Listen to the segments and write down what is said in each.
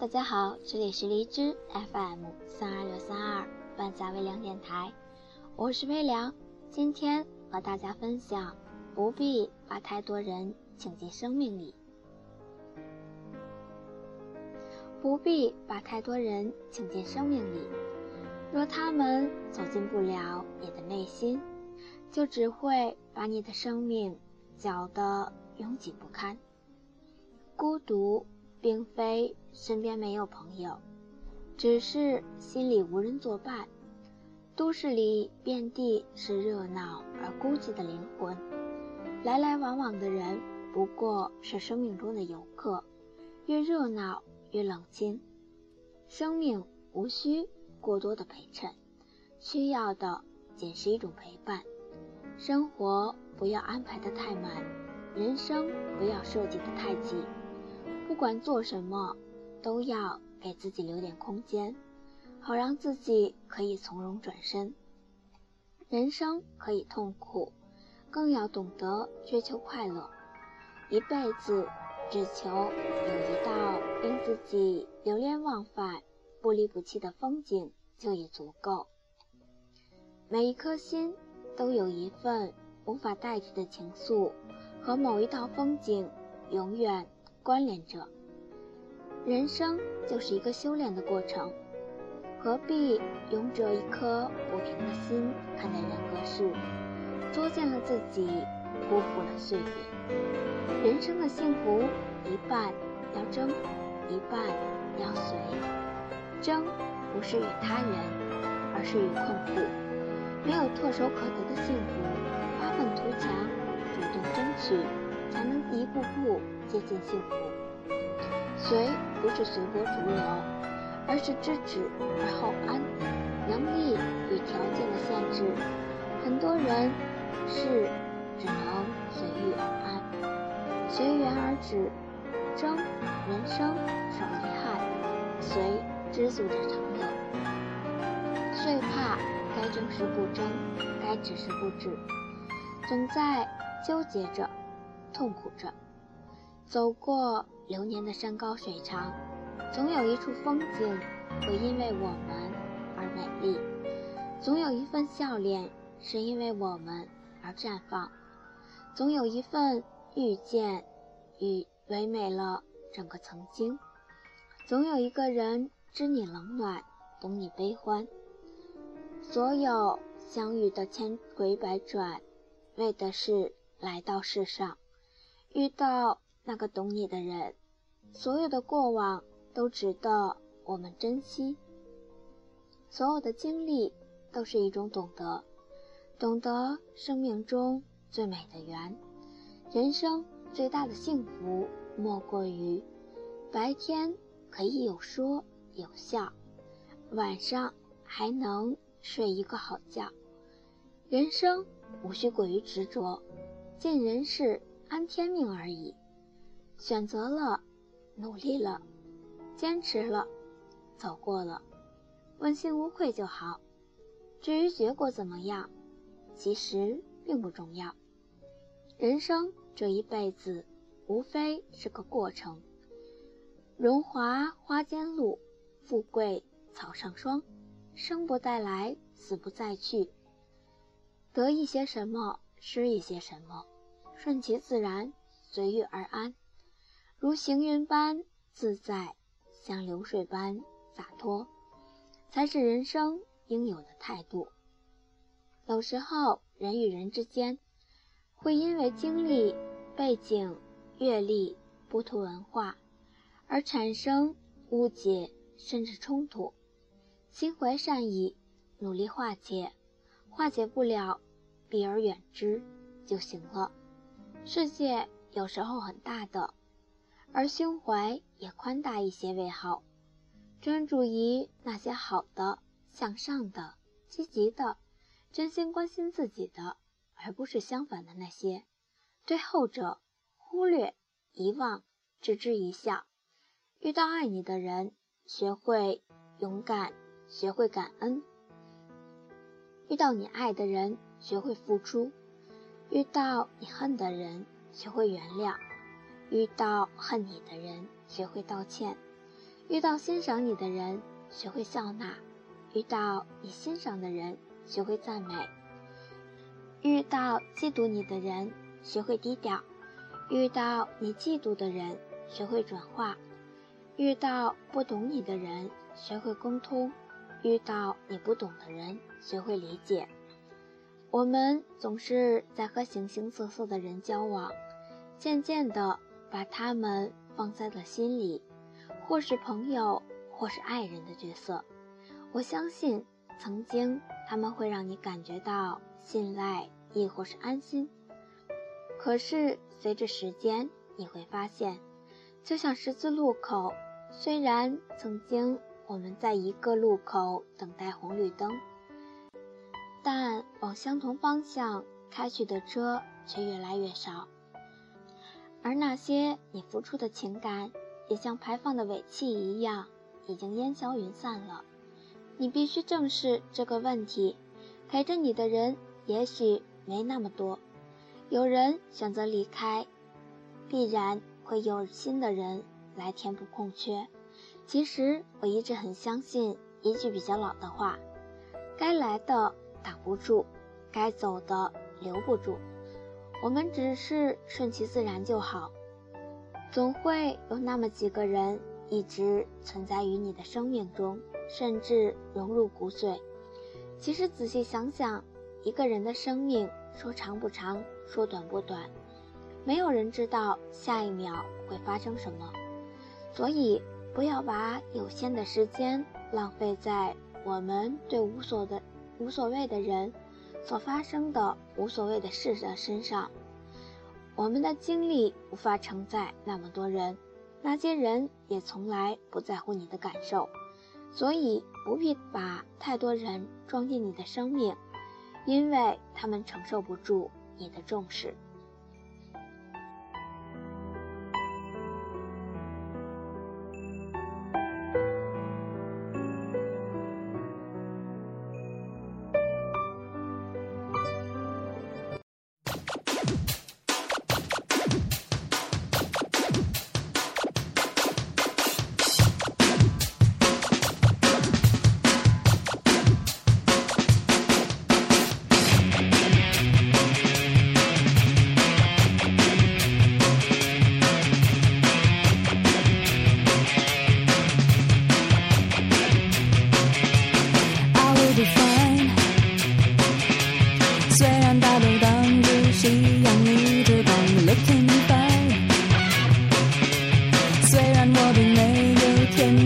大家好，这里是荔枝 FM 三二六三二万家微凉电台，我是微凉，今天和大家分享，不必把太多人请进生命里，不必把太多人请进生命里，若他们走进不了你的内心，就只会把你的生命搅得拥挤不堪，孤独。并非身边没有朋友，只是心里无人作伴。都市里遍地是热闹而孤寂的灵魂，来来往往的人不过是生命中的游客，越热闹越冷清。生命无需过多的陪衬，需要的仅是一种陪伴。生活不要安排的太满，人生不要设计的太紧。不管做什么，都要给自己留点空间，好让自己可以从容转身。人生可以痛苦，更要懂得追求快乐。一辈子只求有一道令自己流连忘返、不离不弃的风景就已足够。每一颗心都有一份无法代替的情愫，和某一道风景永远。关联着，人生就是一个修炼的过程，何必用着一颗不平的心看待人和事，作践了自己，辜负了岁月。人生的幸福，一半要争，一半要随。争不是与他人，而是与困苦。没有唾手可得的幸福，发愤图强，主动争取。才能一步步接近幸福。随不是随波逐流，而是知止而后安。能力与条件的限制，很多人是只能随遇而安，随缘而止。争人生少遗憾，随知足者常乐。最怕该争时不争，该止时不止，总在纠结着。痛苦着，走过流年的山高水长，总有一处风景会因为我们而美丽，总有一份笑脸是因为我们而绽放，总有一份遇见与唯美了整个曾经，总有一个人知你冷暖，懂你悲欢。所有相遇的千回百转，为的是来到世上。遇到那个懂你的人，所有的过往都值得我们珍惜。所有的经历都是一种懂得，懂得生命中最美的缘。人生最大的幸福，莫过于白天可以有说有笑，晚上还能睡一个好觉。人生无需过于执着，尽人事。安天命而已，选择了，努力了，坚持了，走过了，问心无愧就好。至于结果怎么样，其实并不重要。人生这一辈子，无非是个过程。荣华花间露，富贵草上霜。生不带来，死不再去。得一些什么，失一些什么。顺其自然，随遇而安，如行云般自在，像流水般洒脱，才是人生应有的态度。有时候，人与人之间会因为经历、背景、阅历、不同文化而产生误解，甚至冲突。心怀善意，努力化解，化解不了，避而远之就行了。世界有时候很大的，而胸怀也宽大一些为好。专注于那些好的、向上的、积极的、真心关心自己的，而不是相反的那些。对后者忽略、遗忘、置之一笑。遇到爱你的人，学会勇敢，学会感恩；遇到你爱的人，学会付出。遇到你恨的人，学会原谅；遇到恨你的人，学会道歉；遇到欣赏你的人，学会笑纳；遇到你欣赏的人，学会赞美；遇到嫉妒你的人，学会低调；遇到你嫉妒的人，学会转化；遇到不懂你的人，学会沟通；遇到你不懂的人，学会理解。我们总是在和形形色色的人交往，渐渐的把他们放在了心里。或是朋友，或是爱人的角色，我相信曾经他们会让你感觉到信赖，亦或是安心。可是随着时间，你会发现，就像十字路口，虽然曾经我们在一个路口等待红绿灯，但往相同方向开去的车却越来越少，而那些你付出的情感。也像排放的尾气一样，已经烟消云散了。你必须正视这个问题。陪着你的人也许没那么多，有人选择离开，必然会有新的人来填补空缺。其实我一直很相信一句比较老的话：该来的挡不住，该走的留不住。我们只是顺其自然就好。总会有那么几个人一直存在于你的生命中，甚至融入骨髓。其实仔细想想，一个人的生命说长不长，说短不短，没有人知道下一秒会发生什么。所以，不要把有限的时间浪费在我们对无所的、无所谓的人所发生的无所谓的事的身上。我们的精力无法承载那么多人，那些人也从来不在乎你的感受，所以不必把太多人装进你的生命，因为他们承受不住你的重视。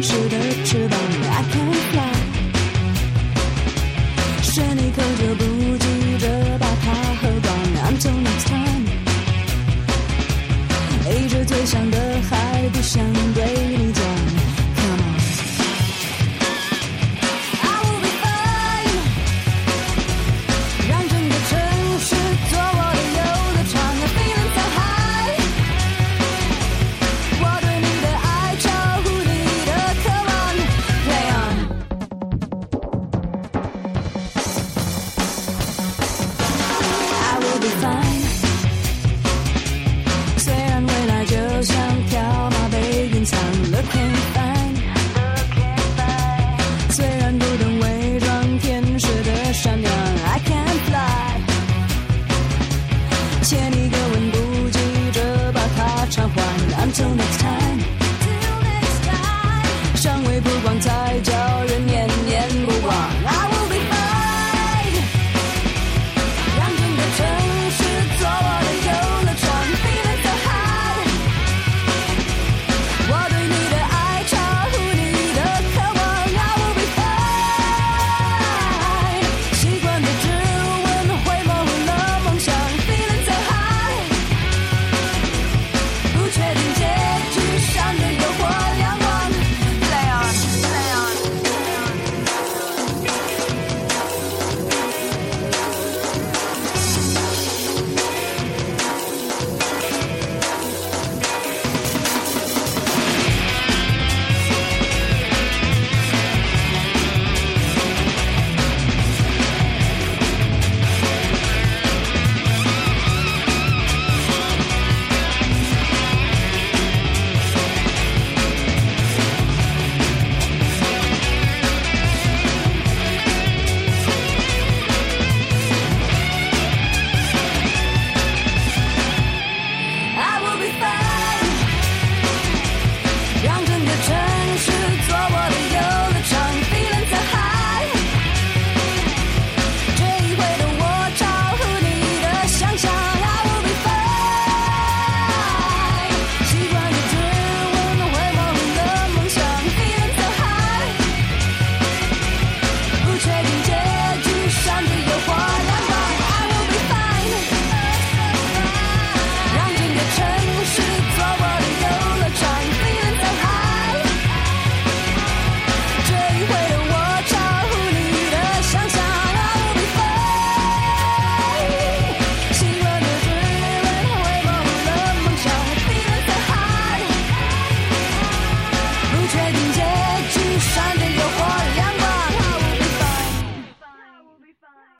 欠你个